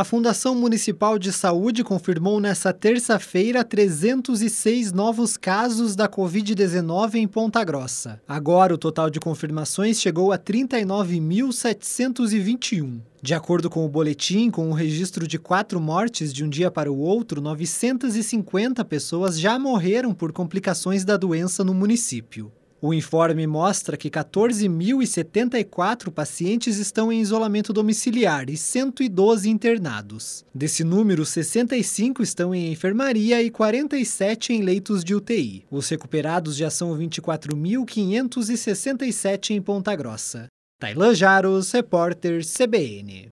A Fundação Municipal de Saúde confirmou nesta terça-feira 306 novos casos da Covid-19 em Ponta Grossa. Agora, o total de confirmações chegou a 39.721. De acordo com o boletim, com o registro de quatro mortes de um dia para o outro, 950 pessoas já morreram por complicações da doença no município. O informe mostra que 14.074 pacientes estão em isolamento domiciliar e 112 internados. Desse número, 65 estão em enfermaria e 47 em leitos de UTI. Os recuperados já são 24.567 em Ponta Grossa. Tailan Jaros, repórter CBN.